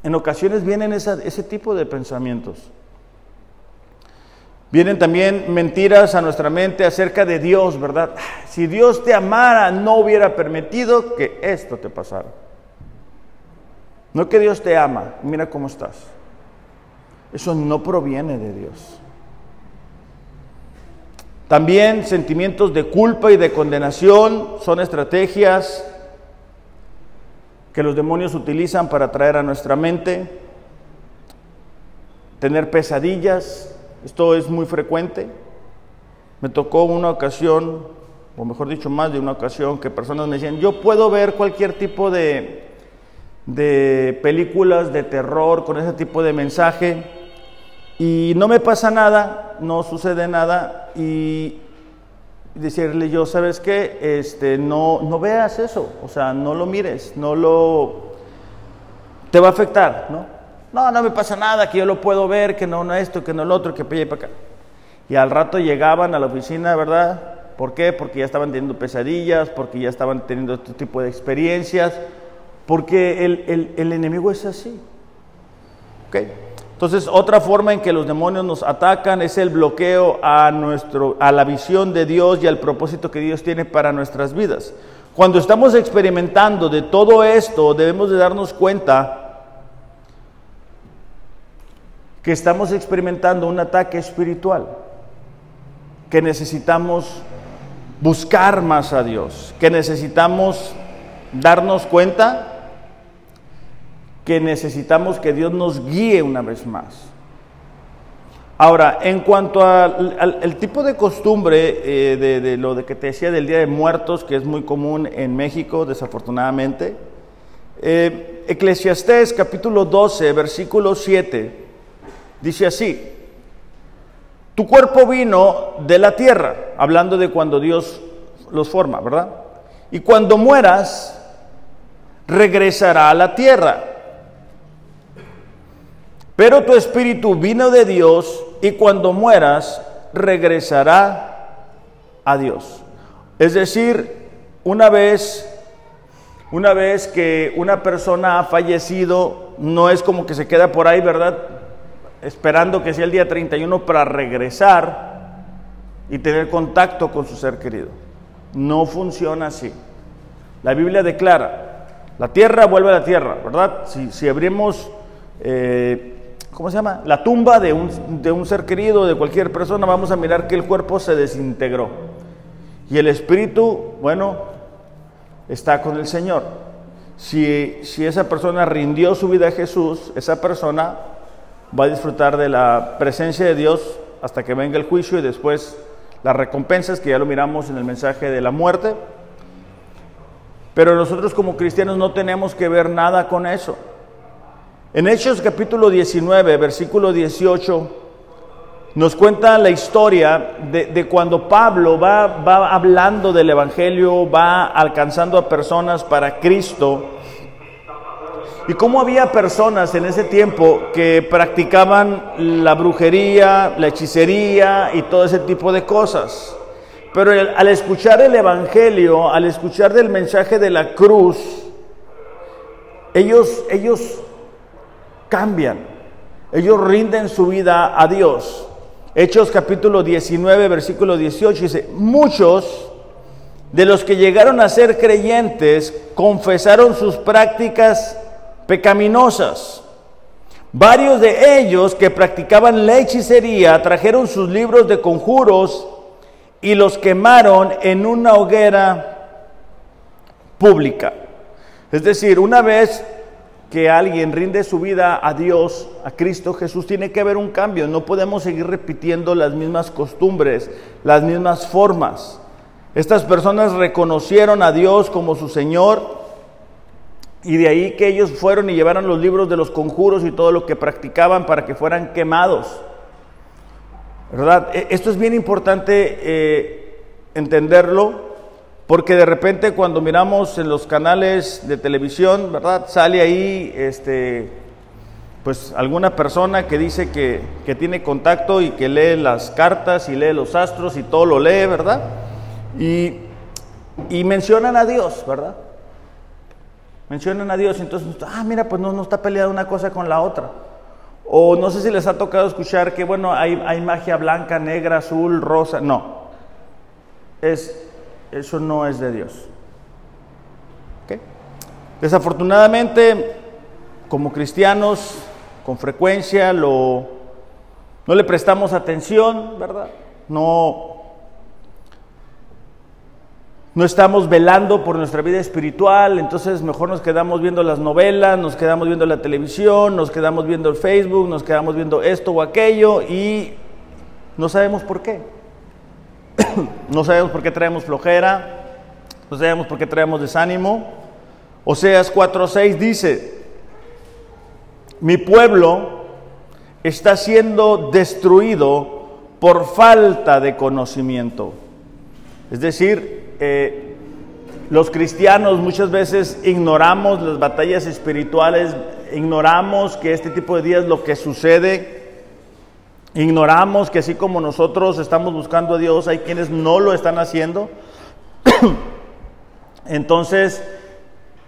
En ocasiones vienen ese tipo de pensamientos. Vienen también mentiras a nuestra mente acerca de Dios, ¿verdad? Si Dios te amara, no hubiera permitido que esto te pasara. No que Dios te ama, mira cómo estás. Eso no proviene de Dios. También sentimientos de culpa y de condenación son estrategias que los demonios utilizan para traer a nuestra mente. Tener pesadillas, esto es muy frecuente. Me tocó una ocasión, o mejor dicho, más de una ocasión, que personas me decían, yo puedo ver cualquier tipo de, de películas de terror con ese tipo de mensaje y no me pasa nada, no sucede nada y decirle yo, ¿sabes qué? Este, no, no veas eso, o sea, no lo mires, no lo... te va a afectar, ¿no? No, no me pasa nada, que yo lo puedo ver, que no, no esto, que no lo otro, que para para acá. Y al rato llegaban a la oficina, ¿verdad? ¿Por qué? Porque ya estaban teniendo pesadillas, porque ya estaban teniendo este tipo de experiencias, porque el, el, el enemigo es así. ¿Ok? Entonces, otra forma en que los demonios nos atacan es el bloqueo a, nuestro, a la visión de Dios y al propósito que Dios tiene para nuestras vidas. Cuando estamos experimentando de todo esto, debemos de darnos cuenta que estamos experimentando un ataque espiritual, que necesitamos buscar más a Dios, que necesitamos darnos cuenta que necesitamos que Dios nos guíe una vez más. Ahora, en cuanto al, tipo de costumbre eh, de, lo de que te decía del Día de Muertos, que es muy común en México, desafortunadamente, eh, Eclesiastés capítulo 12, versículo 7, dice así, tu cuerpo vino de la tierra, hablando de cuando Dios los forma, ¿verdad? Y cuando mueras, regresará a la tierra pero tu espíritu vino de Dios y cuando mueras regresará a Dios. Es decir, una vez una vez que una persona ha fallecido, no es como que se queda por ahí, ¿verdad? Esperando que sea el día 31 para regresar y tener contacto con su ser querido. No funciona así. La Biblia declara, la tierra vuelve a la tierra, ¿verdad? Si, si abrimos eh, ¿cómo se llama? La tumba de un, de un ser querido, de cualquier persona, vamos a mirar que el cuerpo se desintegró. Y el espíritu, bueno, está con el Señor. Si, si esa persona rindió su vida a Jesús, esa persona va a disfrutar de la presencia de Dios hasta que venga el juicio y después las recompensas, que ya lo miramos en el mensaje de la muerte. Pero nosotros como cristianos no tenemos que ver nada con eso. En Hechos capítulo 19, versículo 18, nos cuenta la historia de, cuando Pablo va, va, hablando del Evangelio, va alcanzando a personas para Cristo, y cómo había personas en ese tiempo que practicaban la brujería, la hechicería y todo ese tipo de cosas. Pero al escuchar el Evangelio, al escuchar del mensaje de la cruz, ellos, ellos cambian. Ellos rinden su vida a Dios. Hechos capítulo 19, versículo 18 dice, muchos de los que llegaron a ser creyentes confesaron sus prácticas pecaminosas. Varios de ellos que practicaban la hechicería trajeron sus libros de conjuros y los quemaron en una hoguera pública. Es decir, una vez que alguien rinde su vida a Dios, a Cristo Jesús, tiene que haber un cambio. No podemos seguir repitiendo las mismas costumbres, las mismas formas. Estas personas reconocieron a Dios como su Señor y de ahí que ellos fueron y llevaron los libros de los conjuros y todo lo que practicaban para que fueran quemados. ¿Verdad? E, esto es bien importante eh, entenderlo porque de repente cuando miramos en los canales de televisión, ¿verdad? Sale ahí este, pues alguna persona que dice que, que tiene contacto y que lee las cartas y lee los astros y todo lo lee, ¿verdad? Y, y mencionan a Dios, ¿verdad? Mencionan a Dios, entonces, ah, mira, pues no, no está peleada una cosa con la otra. O no sé si les ha tocado escuchar que, bueno, hay, hay magia blanca, negra, azul, rosa. No, es, eso no es de Dios. ¿Okay? Desafortunadamente, como cristianos, con frecuencia lo, no le prestamos atención, ¿verdad? No, no estamos velando por nuestra vida espiritual, entonces mejor nos quedamos viendo las novelas, nos quedamos viendo la televisión, nos quedamos viendo el Facebook, nos quedamos viendo esto o aquello y no sabemos por qué. no sabemos por qué traemos flojera, no sabemos por qué traemos desánimo. Oseas 4:6 dice, mi pueblo está siendo destruido por falta de conocimiento. Es decir, eh, los cristianos muchas veces ignoramos las batallas espirituales, ignoramos que este tipo de días lo que sucede, ignoramos que así como nosotros estamos buscando a Dios, hay quienes no lo están haciendo. Entonces,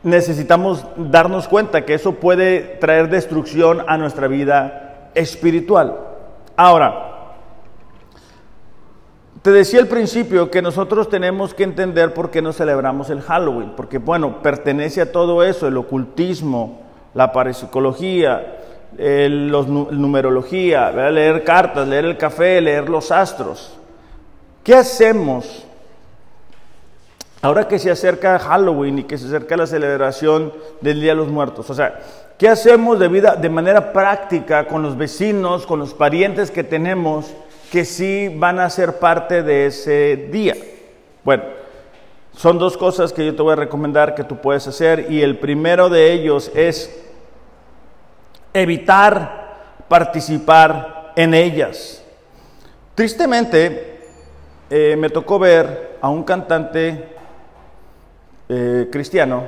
necesitamos darnos cuenta que eso puede traer destrucción a nuestra vida espiritual. Ahora, te decía al principio que nosotros tenemos que entender por qué no celebramos el Halloween, porque bueno, pertenece a todo eso, el ocultismo, la parapsicología, el, los, numerología, leer cartas, leer el café, leer los astros. ¿Qué hacemos ahora que se acerca Halloween y que se acerca la celebración del Día de los Muertos? O sea, ¿qué hacemos de, vida, de manera práctica con los vecinos, con los parientes que tenemos? que sí van a ser parte de ese día. Bueno, son dos cosas que yo te voy a recomendar que tú puedes hacer y el primero de ellos es evitar participar en ellas. Tristemente, eh, me tocó ver a un cantante eh, cristiano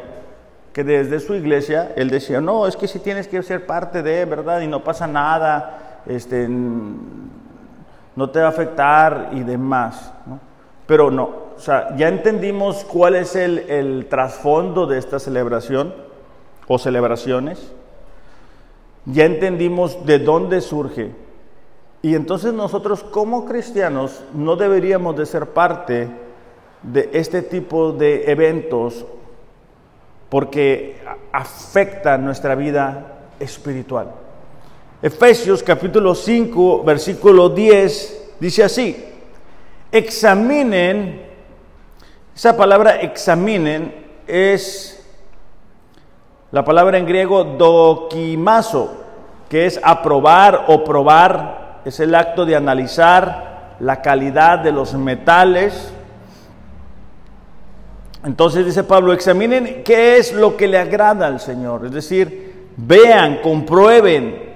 que desde su iglesia, él decía, no, es que si tienes que ser parte de, ¿verdad? Y no pasa nada, este, no te va a afectar y demás. Pero no, o sea, ya entendimos cuál es el, el trasfondo de esta celebración o celebraciones, ya entendimos de dónde surge. Y entonces nosotros como cristianos no deberíamos de ser parte de este tipo de eventos porque afectan nuestra vida espiritual. Efesios capítulo 5, versículo 10, dice así, examinen, esa palabra examinen es la palabra en griego dokimazo, que es aprobar o probar, es el acto de analizar la calidad de los metales. Entonces dice Pablo, examinen qué es lo que le agrada al Señor, es decir, vean, comprueben,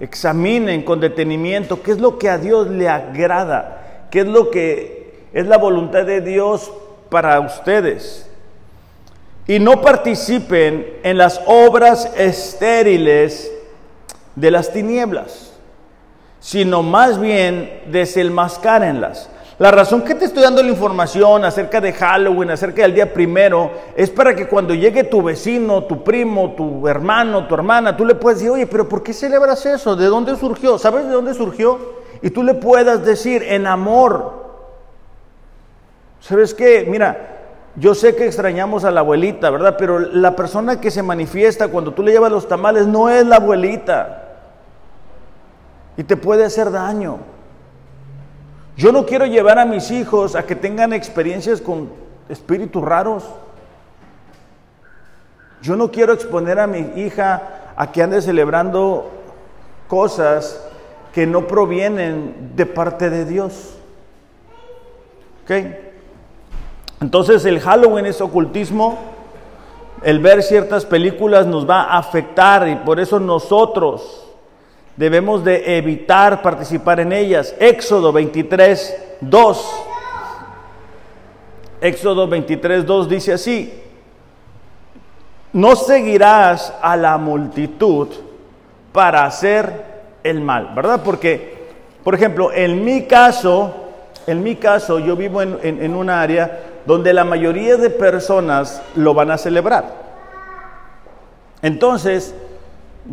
Examinen con detenimiento qué es lo que a Dios le agrada, qué es lo que es la voluntad de Dios para ustedes. Y no participen en las obras estériles de las tinieblas, sino más bien desenmascárenlas. La razón que te estoy dando la información acerca de Halloween, acerca del día primero, es para que cuando llegue tu vecino, tu primo, tu hermano, tu hermana, tú le puedas decir, oye, pero ¿por qué celebras eso? ¿De dónde surgió? ¿Sabes de dónde surgió? Y tú le puedas decir en amor. ¿Sabes qué? Mira, yo sé que extrañamos a la abuelita, ¿verdad? Pero la persona que se manifiesta cuando tú le llevas los tamales no es la abuelita. Y te puede hacer daño. Yo no quiero llevar a mis hijos a que tengan experiencias con espíritus raros. Yo no quiero exponer a mi hija a que ande celebrando cosas que no provienen de parte de Dios. ¿Ok? Entonces el Halloween es ocultismo, el ver ciertas películas nos va a afectar y por eso nosotros debemos de evitar participar en ellas. Éxodo 23, 2. Éxodo 23, 2 dice así, no seguirás a la multitud para hacer el mal, ¿verdad? Porque, por ejemplo, en mi caso, en mi caso, yo vivo en, en un área donde la mayoría de personas lo van a celebrar. Entonces,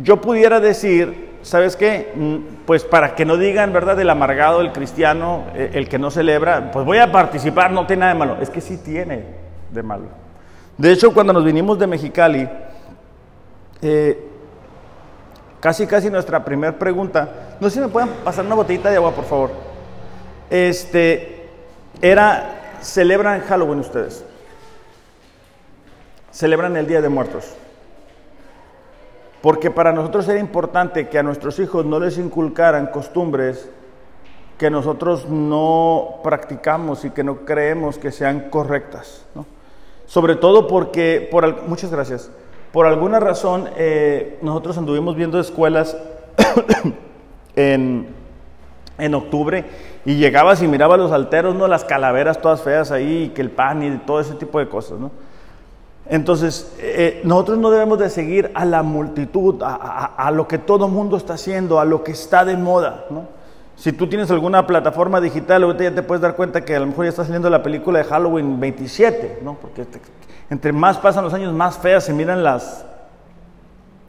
yo pudiera decir, ¿sabes qué? Mm, pues para que no digan, ¿verdad? El amargado, el cristiano, eh, el que no celebra, pues voy a participar, no tiene nada de malo. Es que sí tiene de malo. De hecho, cuando nos vinimos de Mexicali, eh, casi, casi nuestra primera pregunta, no sé si me pueden pasar una botellita de agua, por favor. Este, era, ¿celebran Halloween ustedes? ¿Celebran el Día de Muertos? Porque para nosotros era importante que a nuestros hijos no les inculcaran costumbres que nosotros no practicamos y que no creemos que sean correctas. Sobre todo porque, por, muchas gracias, por alguna razón eh, nosotros anduvimos viendo escuelas en, en, octubre y llegabas y mirabas los alteros, ¿no? las calaveras todas feas ahí, y que el pan y todo ese tipo de cosas. ¿no? Entonces, eh, nosotros no debemos de seguir a la multitud, a, lo que todo mundo está haciendo, a lo que está de moda. Si tú tienes alguna plataforma digital, ahorita ya te puedes dar cuenta que a lo mejor ya está saliendo la película de Halloween 27, ¿no? porque entre más pasan los años, más feas se miran las...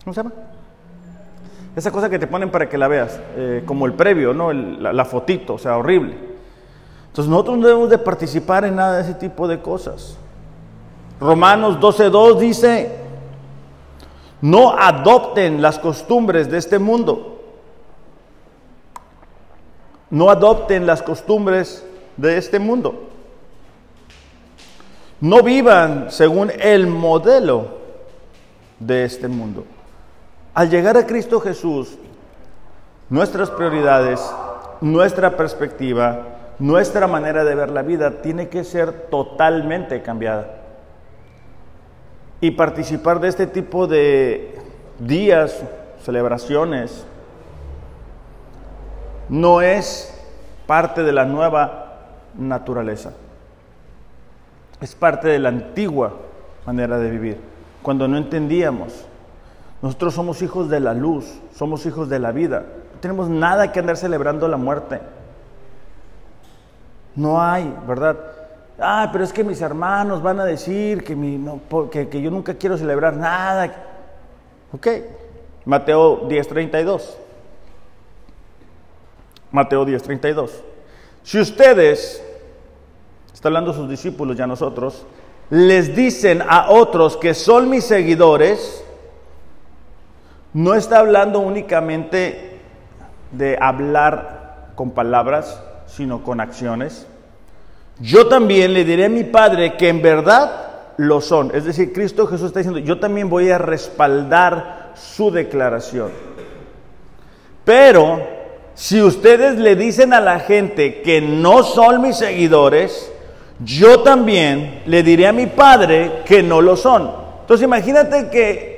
¿Cómo se llama? Esa cosa que te ponen para que la veas, eh, como el previo, ¿no? la, la fotito, o sea, horrible. Entonces nosotros no debemos de participar en nada de ese tipo de cosas. Romanos 12.2 dice, no adopten las costumbres de este mundo. No adopten las costumbres de este mundo. No vivan según el modelo de este mundo. Al llegar a Cristo Jesús, nuestras prioridades, nuestra perspectiva, nuestra manera de ver la vida tiene que ser totalmente cambiada y participar de este tipo de días, celebraciones, no es parte de la nueva naturaleza. Es parte de la antigua manera de vivir, cuando no entendíamos. Nosotros somos hijos de la luz, somos hijos de la vida. No tenemos nada que andar celebrando la muerte. No hay, ¿verdad? Ah, pero es que mis hermanos van a decir que, que, yo nunca quiero celebrar nada. Ok, Mateo 10:32. Mateo 10:32. Si ustedes, está hablando sus discípulos ya nosotros, les dicen a otros que son mis seguidores, no está hablando únicamente de hablar con palabras, sino con acciones. Yo también le diré a mi Padre que en verdad lo son. Es decir, Cristo Jesús está diciendo, yo también voy a respaldar su declaración. Pero si ustedes le dicen a la gente que no son mis seguidores, yo también le diré a mi Padre que no lo son. Entonces imagínate que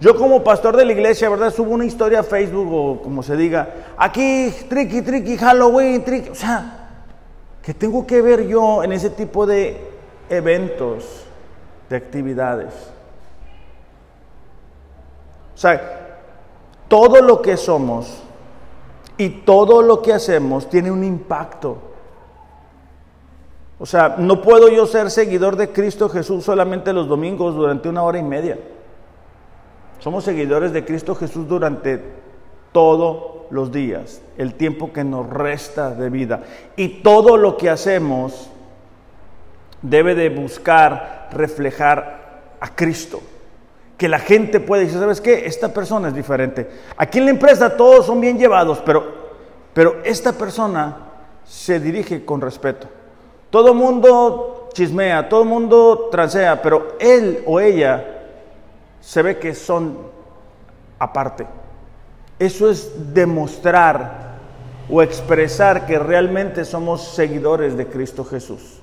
yo como pastor de la iglesia, ¿verdad? Subo una historia a Facebook o como se diga, aquí, tricky, tricky, Halloween, tricky. O sea, ¿Qué tengo que ver yo en ese tipo de eventos, de actividades? O sea, todo lo que somos y todo lo que hacemos tiene un impacto. O sea, no puedo yo ser seguidor de Cristo Jesús solamente los domingos durante una hora y media. Somos seguidores de Cristo Jesús durante todo los días, el tiempo que nos resta de vida. Y todo lo que hacemos debe de buscar reflejar a Cristo. Que la gente puede decir, ¿sabes qué? Esta persona es diferente. Aquí en la empresa todos son bien llevados, pero, pero esta persona se dirige con respeto. Todo mundo chismea, todo mundo transea, pero él o ella se ve que son aparte. Eso es demostrar o expresar que realmente somos seguidores de Cristo Jesús.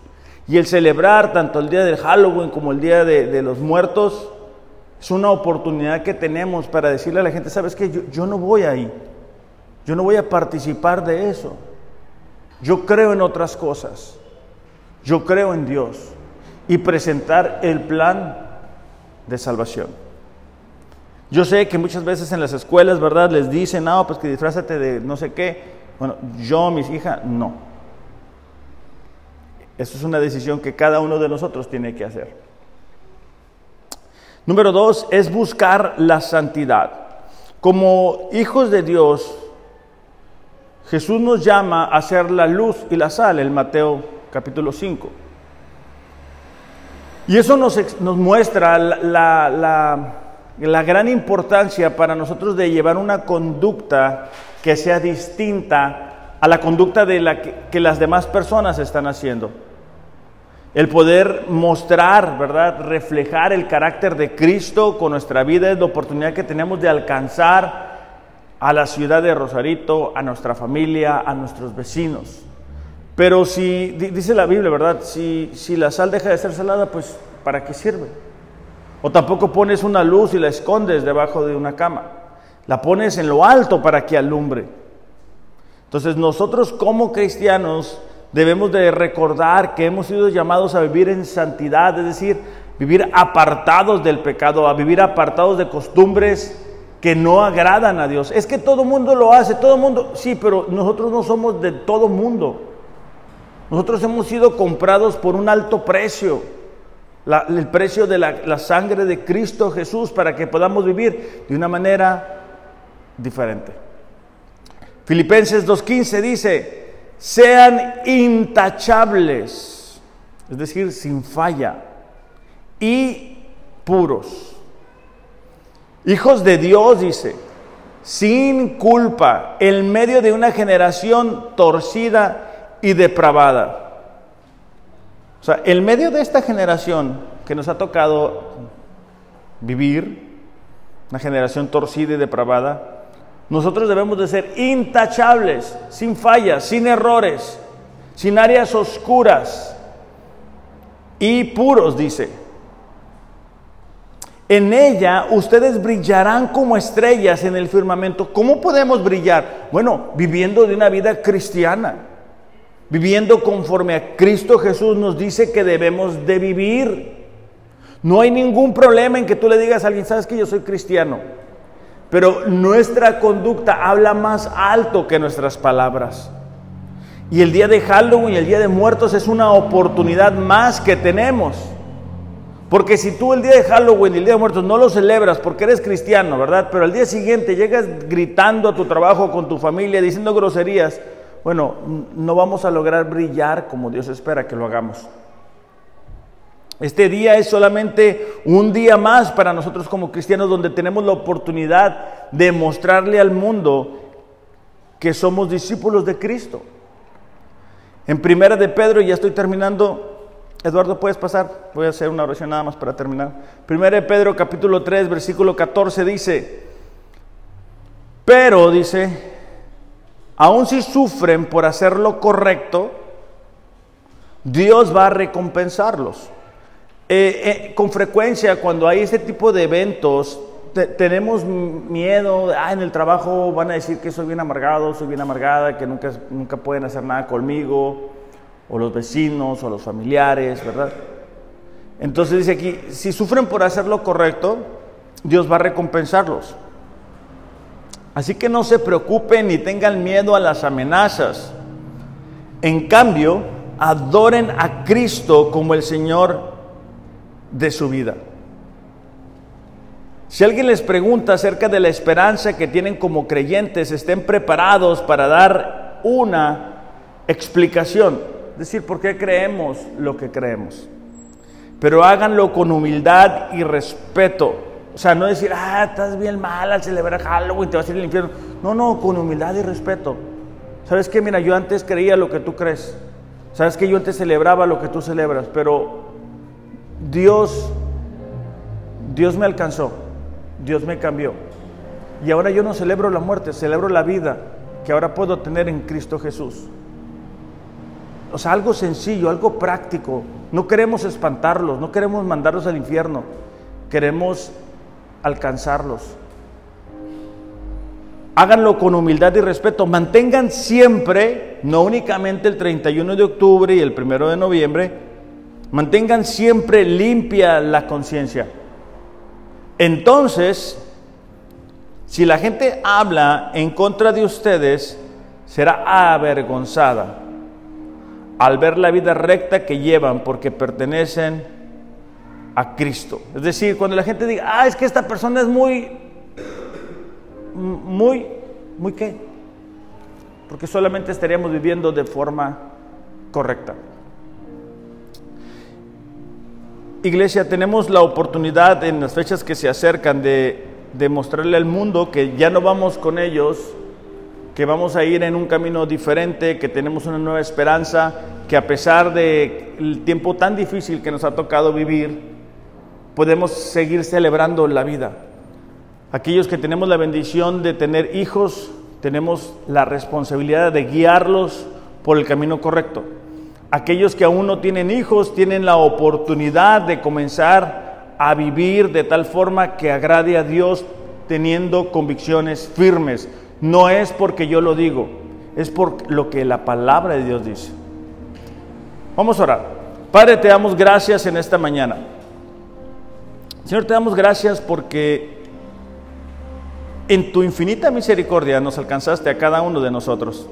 Y el celebrar tanto el día del Halloween como el día de, los muertos es una oportunidad que tenemos para decirle a la gente, ¿sabes? Yo, yo no voy ahí. Yo no voy a participar de eso. Yo creo en otras cosas. Yo creo en Dios. Y presentar el plan de salvación. Yo sé que muchas veces en las escuelas, ¿verdad? Les dicen, no, pues que disfrázate de no sé qué. Bueno, yo, mis hijas, no. Eso es una decisión que cada uno de nosotros tiene que hacer. Número dos es buscar la santidad. Como hijos de Dios, Jesús nos llama a ser la luz y la sal, en Mateo capítulo 5. Y eso nos, nos muestra la, la, gran importancia para nosotros de llevar una conducta que sea distinta a la conducta de la que, las demás personas están haciendo. El poder mostrar, ¿verdad? Reflejar el carácter de Cristo con nuestra vida es la oportunidad que tenemos de alcanzar a la ciudad de Rosarito, a nuestra familia, a nuestros vecinos. Pero si, dice la Biblia, ¿verdad? Si, si la sal deja de ser salada, pues ¿para qué sirve? O tampoco pones una luz y la escondes debajo de una cama. La pones en lo alto para que alumbre. Entonces nosotros como cristianos debemos de recordar que hemos sido llamados a vivir en santidad, es decir, vivir apartados del pecado, a vivir apartados de costumbres que no agradan a Dios. Es que todo mundo lo hace, todo mundo, sí, pero nosotros no somos de todo mundo. Nosotros hemos sido comprados por un alto precio, el precio de la, la sangre de Cristo Jesús para que podamos vivir de una manera diferente. Filipenses 2.15 dice, sean intachables, es decir, sin falla, y puros. Hijos de Dios, dice, sin culpa, en medio de una generación torcida y depravada. Sea, en medio de esta generación que nos ha tocado vivir, una generación torcida y depravada, nosotros debemos de ser intachables, sin fallas, sin errores, sin áreas oscuras y puros, dice. En ella ustedes brillarán como estrellas en el firmamento. ¿Cómo podemos brillar? Bueno, viviendo de una vida cristiana viviendo conforme a Cristo Jesús nos dice que debemos de vivir. No hay ningún problema en que tú le digas a alguien, sabes que yo soy cristiano, pero nuestra conducta habla más alto que nuestras palabras. Y el día de Halloween y el día de muertos es una oportunidad más que tenemos. Porque si tú el día de Halloween y el día de muertos no lo celebras porque eres cristiano, ¿verdad? Pero al día siguiente llegas gritando a tu trabajo con tu familia, diciendo groserías, bueno, no vamos a lograr brillar como Dios espera que lo hagamos. Este día es solamente un día más para nosotros como cristianos donde tenemos la oportunidad de mostrarle al mundo que somos discípulos de Cristo. En primera de Pedro, ya estoy terminando, Eduardo, ¿puedes pasar? Voy a hacer una oración nada más para terminar. Primera de Pedro, capítulo 3, versículo 14 dice, pero dice, aun si sufren por hacer lo correcto, Dios va a recompensarlos. Eh, eh, con frecuencia cuando hay este tipo de eventos, tenemos miedo, ah, en el trabajo van a decir que soy bien amargado, soy bien amargada, que nunca, nunca pueden hacer nada conmigo, o los vecinos, o los familiares, ¿verdad? Entonces dice aquí, si sufren por hacer lo correcto, Dios va a recompensarlos. Así que no se preocupen ni tengan miedo a las amenazas. En cambio, adoren a Cristo como el Señor de su vida. Si alguien les pregunta acerca de la esperanza que tienen como creyentes, estén preparados para dar una explicación, es decir, por qué creemos lo que creemos. Pero háganlo con humildad y respeto o sea, no decir, ah, estás bien mal al celebrar Halloween, te vas a ir al infierno. No, no, con humildad y respeto. ¿Sabes qué? Mira, yo antes creía lo que tú crees. ¿Sabes que yo antes celebraba lo que tú celebras? Pero Dios, Dios me alcanzó. Dios me cambió. Y ahora yo no celebro la muerte, celebro la vida que ahora puedo tener en Cristo Jesús. O sea, algo sencillo, algo práctico. No queremos espantarlos, no queremos mandarlos al infierno, queremos alcanzarlos. Háganlo con humildad y respeto. Mantengan siempre, no únicamente el 31 de octubre y el 1 de noviembre, mantengan siempre limpia la conciencia. Entonces, si la gente habla en contra de ustedes, será avergonzada al ver la vida recta que llevan porque pertenecen a Cristo. Es decir, cuando la gente diga, ah, es que esta persona es muy, muy, muy qué? Porque solamente estaríamos viviendo de forma correcta. Iglesia, tenemos la oportunidad en las fechas que se acercan de, de mostrarle al mundo que ya no vamos con ellos que vamos a ir en un camino diferente, que tenemos una nueva esperanza, que a pesar del tiempo tan difícil que nos ha tocado vivir, podemos seguir celebrando la vida. Aquellos que tenemos la bendición de tener hijos, tenemos la responsabilidad de guiarlos por el camino correcto. Aquellos que aún no tienen hijos tienen la oportunidad de comenzar a vivir de tal forma que agrade a Dios teniendo convicciones firmes no es porque yo lo digo, es por lo que la palabra de Dios dice. Vamos a orar. Padre, te damos gracias en esta mañana. Señor, te damos gracias porque en tu infinita misericordia nos alcanzaste a cada uno de nosotros.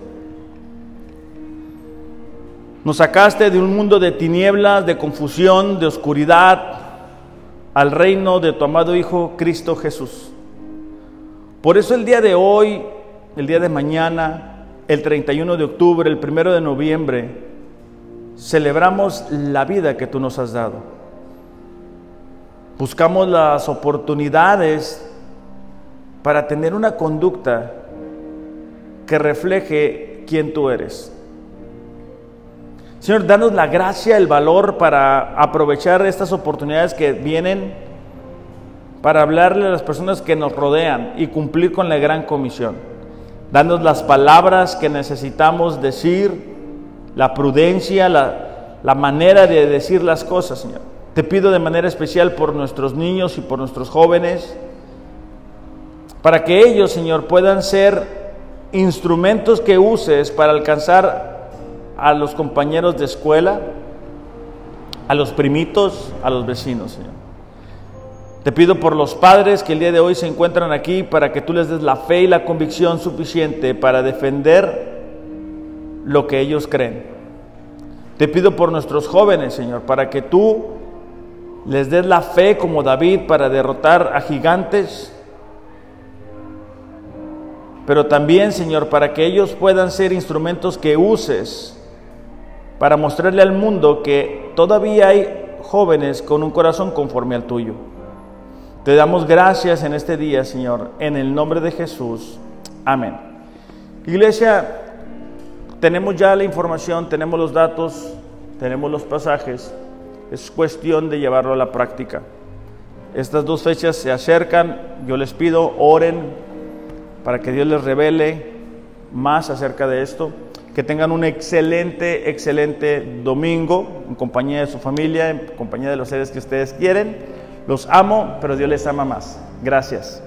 Nos sacaste de un mundo de tinieblas, de confusión, de oscuridad, al reino de tu amado Hijo Cristo Jesús. Por eso el día de hoy el día de mañana, el 31 de octubre, el 1 de noviembre, celebramos la vida que tú nos has dado. Buscamos las oportunidades para tener una conducta que refleje quién tú eres. Señor, danos la gracia, el valor para aprovechar estas oportunidades que vienen para hablarle a las personas que nos rodean y cumplir con la gran comisión. Danos las palabras que necesitamos decir, la prudencia, la, la manera de decir las cosas, Señor. Te pido de manera especial por nuestros niños y por nuestros jóvenes, para que ellos, Señor, puedan ser instrumentos que uses para alcanzar a los compañeros de escuela, a los primitos, a los vecinos, Señor. Te pido por los padres que el día de hoy se encuentran aquí para que tú les des la fe y la convicción suficiente para defender lo que ellos creen. Te pido por nuestros jóvenes, Señor, para que tú les des la fe como David para derrotar a gigantes, pero también, Señor, para que ellos puedan ser instrumentos que uses para mostrarle al mundo que todavía hay jóvenes con un corazón conforme al tuyo. Te damos gracias en este día, Señor, en el nombre de Jesús. Amén. Iglesia, tenemos ya la información, tenemos los datos, tenemos los pasajes. Es cuestión de llevarlo a la práctica. Estas dos fechas se acercan. Yo les pido, oren para que Dios les revele más acerca de esto. Que tengan un excelente, excelente domingo en compañía de su familia, en compañía de los seres que ustedes quieren. Los amo, pero Dios les ama más. Gracias.